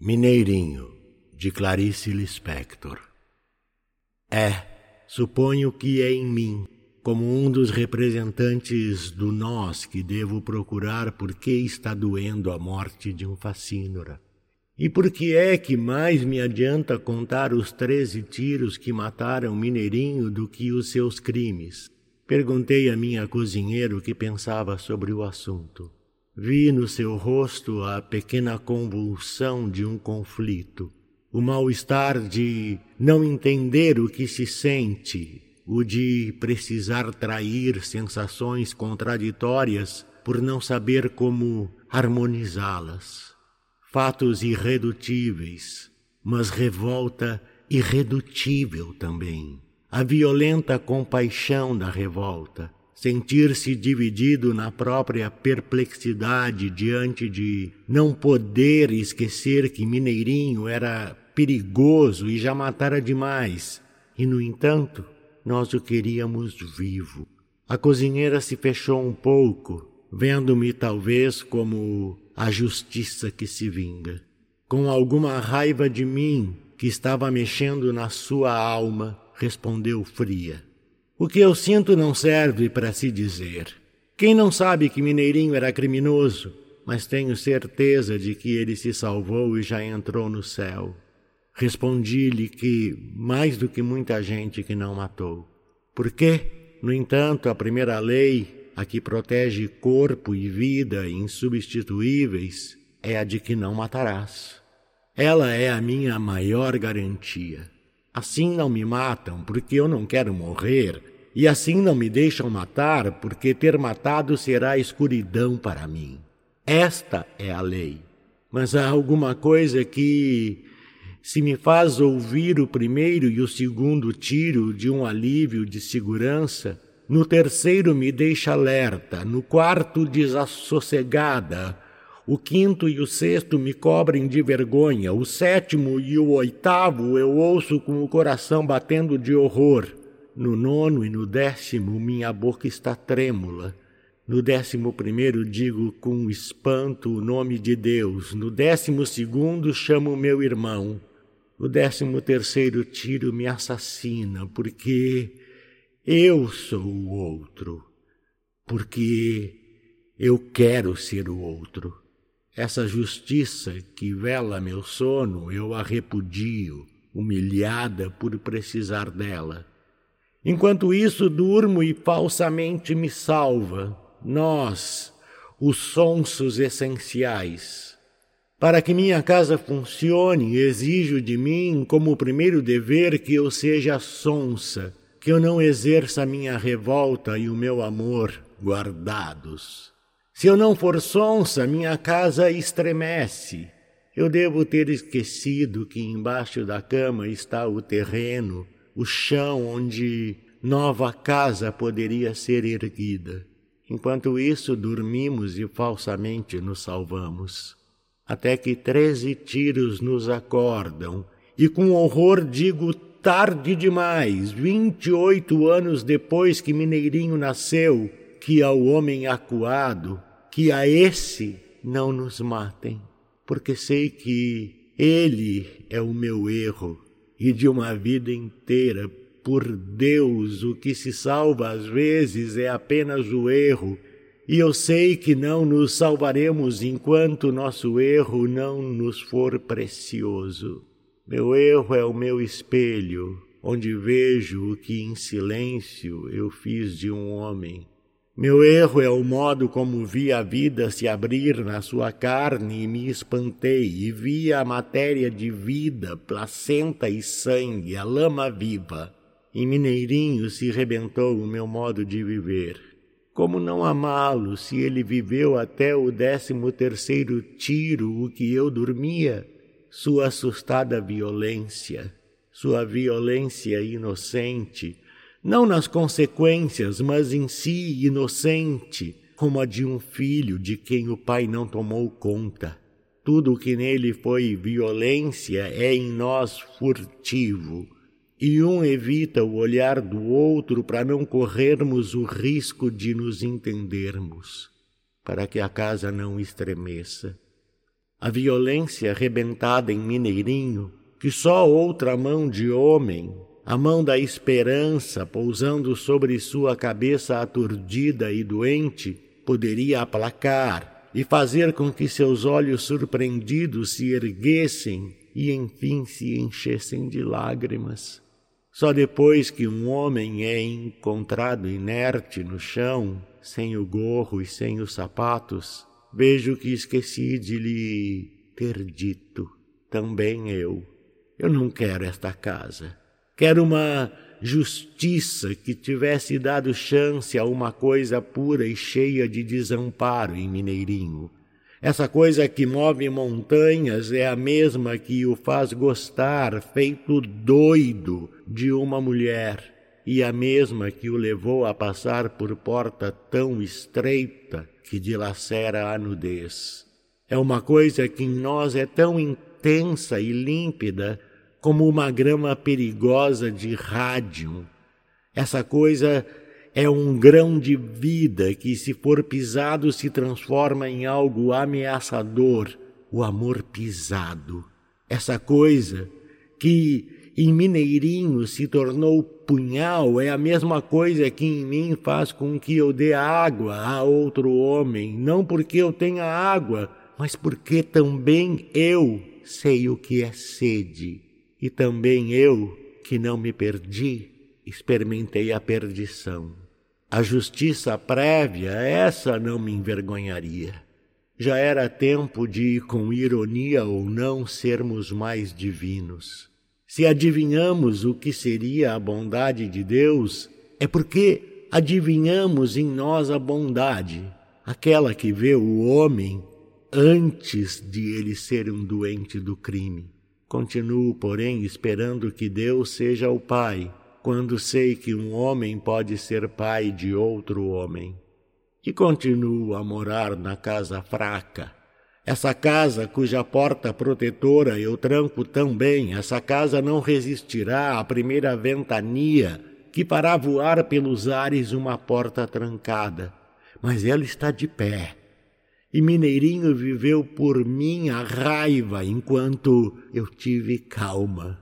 Mineirinho, de Clarice Lispector. É, suponho que é em mim, como um dos representantes do nós que devo procurar por que está doendo a morte de um facínora. E por que é que mais me adianta contar os treze tiros que mataram Mineirinho do que os seus crimes? Perguntei a minha cozinheira o que pensava sobre o assunto. Vi no seu rosto a pequena convulsão de um conflito, o mal-estar de não entender o que se sente, o de precisar trair sensações contraditórias por não saber como harmonizá-las. Fatos irredutíveis, mas revolta irredutível também. A violenta compaixão da revolta, sentir-se dividido na própria perplexidade diante de não poder esquecer que Mineirinho era perigoso e já matara demais, e no entanto nós o queríamos vivo. A cozinheira se fechou um pouco, vendo-me talvez como a justiça que se vinga. Com alguma raiva de mim que estava mexendo na sua alma, respondeu fria. O que eu sinto não serve para se dizer. Quem não sabe que Mineirinho era criminoso, mas tenho certeza de que ele se salvou e já entrou no céu. Respondi-lhe que mais do que muita gente que não matou. Por quê? No entanto, a primeira lei, a que protege corpo e vida insubstituíveis, é a de que não matarás. Ela é a minha maior garantia. Assim não me matam, porque eu não quero morrer, e assim não me deixam matar, porque ter matado será escuridão para mim. Esta é a lei. Mas há alguma coisa que, se me faz ouvir o primeiro e o segundo tiro de um alívio de segurança, no terceiro me deixa alerta, no quarto desassossegada, o quinto e o sexto me cobrem de vergonha, o sétimo e o oitavo eu ouço com o coração batendo de horror. No nono e no décimo, minha boca está trêmula. No décimo primeiro, digo com espanto o nome de Deus. No décimo segundo, chamo meu irmão. No décimo terceiro tiro me assassina, porque eu sou o outro. Porque eu quero ser o outro. Essa justiça que vela meu sono, eu a repudio, humilhada por precisar dela. Enquanto isso, durmo e falsamente me salva, nós, os sonsos essenciais. Para que minha casa funcione, exijo de mim, como primeiro dever, que eu seja sonsa, que eu não exerça minha revolta e o meu amor guardados. Se eu não for sonsa, minha casa estremece. Eu devo ter esquecido que embaixo da cama está o terreno o chão onde nova casa poderia ser erguida. Enquanto isso, dormimos e falsamente nos salvamos. Até que treze tiros nos acordam, e com horror digo tarde demais, vinte e oito anos depois que Mineirinho nasceu, que ao homem acuado, que a esse não nos matem, porque sei que ele é o meu erro e de uma vida inteira. Por Deus, o que se salva às vezes é apenas o erro, e eu sei que não nos salvaremos enquanto nosso erro não nos for precioso. Meu erro é o meu espelho, onde vejo o que em silêncio eu fiz de um homem. Meu erro é o modo como vi a vida se abrir na sua carne e me espantei, e vi a matéria de vida, placenta e sangue, a lama viva. Em Mineirinho se rebentou o meu modo de viver. Como não amá-lo se ele viveu até o décimo terceiro tiro o que eu dormia? Sua assustada violência, sua violência inocente, não nas consequências, mas em si inocente, como a de um filho de quem o pai não tomou conta. Tudo o que nele foi violência é em nós furtivo, e um evita o olhar do outro para não corrermos o risco de nos entendermos, para que a casa não estremeça. A violência arrebentada em Mineirinho, que só outra mão de homem, a mão da esperança pousando sobre sua cabeça aturdida e doente, poderia aplacar e fazer com que seus olhos surpreendidos se erguessem e enfim se enchessem de lágrimas. Só depois que um homem é encontrado inerte no chão, sem o gorro e sem os sapatos, vejo que esqueci de lhe ter dito, também eu. Eu não quero esta casa. Quero uma justiça que tivesse dado chance a uma coisa pura e cheia de desamparo em Mineirinho. Essa coisa que move montanhas é a mesma que o faz gostar, feito doido, de uma mulher, e a mesma que o levou a passar por porta tão estreita que dilacera a nudez. É uma coisa que em nós é tão intensa e límpida como uma grama perigosa de rádio. Essa coisa é um grão de vida que, se for pisado, se transforma em algo ameaçador, o amor pisado. Essa coisa que em Mineirinho se tornou punhal é a mesma coisa que em mim faz com que eu dê água a outro homem, não porque eu tenha água, mas porque também eu sei o que é sede, e também eu, que não me perdi, experimentei a perdição. A justiça prévia, essa não me envergonharia. Já era tempo de, com ironia ou não, sermos mais divinos. Se adivinhamos o que seria a bondade de Deus, é porque adivinhamos em nós a bondade, aquela que vê o homem antes de ele ser um doente do crime. Continuo, porém, esperando que Deus seja o Pai quando sei que um homem pode ser pai de outro homem. E continuo a morar na casa fraca. Essa casa cuja porta protetora eu tranco tão bem, essa casa não resistirá à primeira ventania que fará voar pelos ares uma porta trancada. Mas ela está de pé. E Mineirinho viveu por mim a raiva enquanto eu tive calma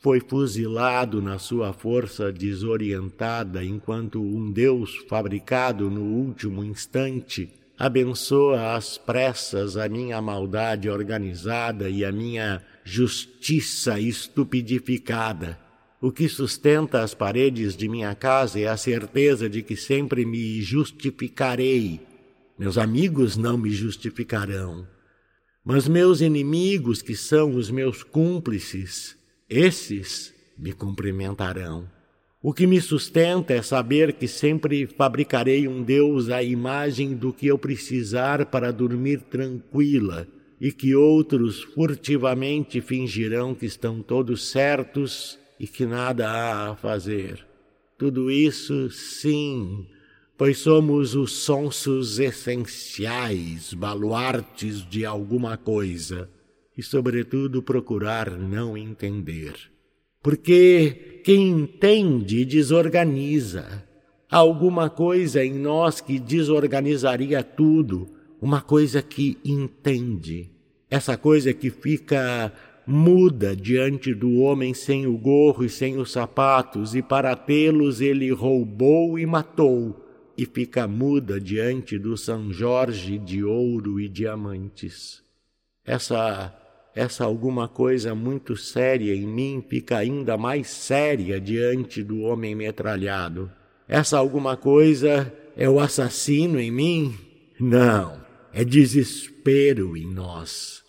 foi fuzilado na sua força desorientada enquanto um Deus fabricado no último instante abençoa às pressas a minha maldade organizada e a minha justiça estupidificada. O que sustenta as paredes de minha casa é a certeza de que sempre me justificarei. Meus amigos não me justificarão, mas meus inimigos, que são os meus cúmplices, esses me cumprimentarão. O que me sustenta é saber que sempre fabricarei um Deus à imagem do que eu precisar para dormir tranquila e que outros furtivamente fingirão que estão todos certos e que nada há a fazer. Tudo isso, sim, pois somos os sonsos essenciais, baluartes de alguma coisa e, sobretudo, procurar não entender. Porque quem entende desorganiza. Há alguma coisa em nós que desorganizaria tudo, uma coisa que entende. Essa coisa que fica muda diante do homem sem o gorro e sem os sapatos, e para tê-los ele roubou e matou, e fica muda diante do São Jorge de ouro e diamantes. Essa essa alguma coisa muito séria em mim fica ainda mais séria diante do homem metralhado. Essa alguma coisa é o assassino em mim? Não, é desespero em nós.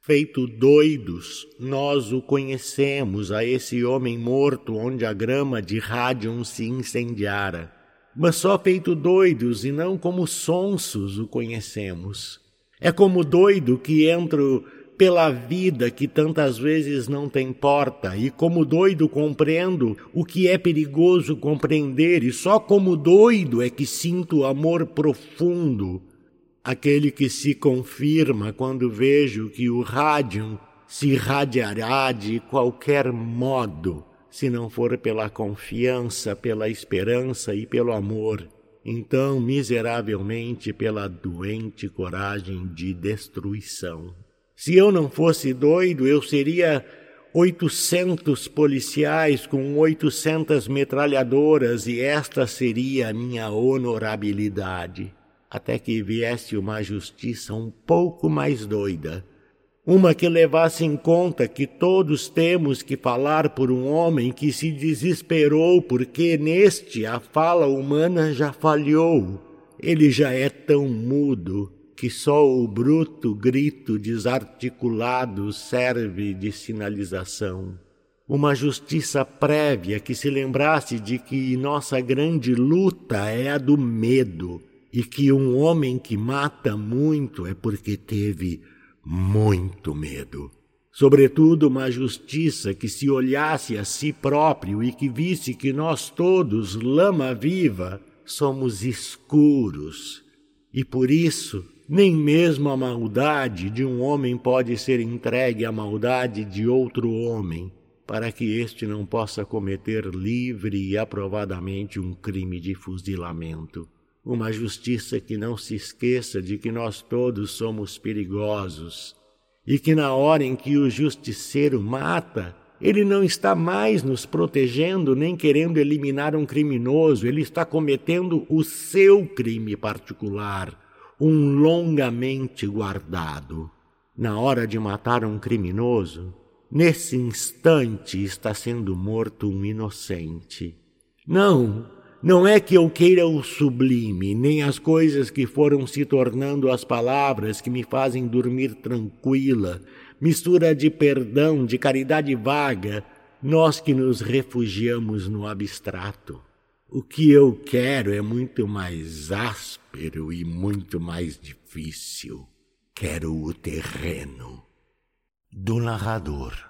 Feito doidos, nós o conhecemos a esse homem morto onde a grama de rádio se incendiara. Mas só feito doidos e não como sonsos o conhecemos. É como doido que entro pela vida que tantas vezes não tem porta, e como doido compreendo o que é perigoso compreender, e só como doido é que sinto amor profundo, aquele que se confirma quando vejo que o rádio se irradiará de qualquer modo, se não for pela confiança, pela esperança e pelo amor. Então, miseravelmente, pela doente coragem de destruição. Se eu não fosse doido, eu seria 800 policiais com 800 metralhadoras e esta seria a minha honorabilidade. Até que viesse uma justiça um pouco mais doida. Uma que levasse em conta que todos temos que falar por um homem que se desesperou porque neste a fala humana já falhou. Ele já é tão mudo que só o bruto grito desarticulado serve de sinalização. Uma justiça prévia que se lembrasse de que nossa grande luta é a do medo e que um homem que mata muito é porque teve muito medo. Sobretudo, uma justiça que se olhasse a si próprio e que visse que nós todos, lama viva, somos escuros e por isso nem mesmo a maldade de um homem pode ser entregue à maldade de outro homem, para que este não possa cometer livre e aprovadamente um crime de fuzilamento. Uma justiça que não se esqueça de que nós todos somos perigosos e que na hora em que o justiceiro mata, ele não está mais nos protegendo nem querendo eliminar um criminoso, ele está cometendo o seu crime particular um longamente guardado. Na hora de matar um criminoso, nesse instante está sendo morto um inocente. Não, não é que eu queira o sublime, nem as coisas que foram se tornando as palavras que me fazem dormir tranquila, mistura de perdão, de caridade vaga, nós que nos refugiamos no abstrato. O que eu quero é muito mais áspero e muito mais difícil. Quero o terreno. Do narrador.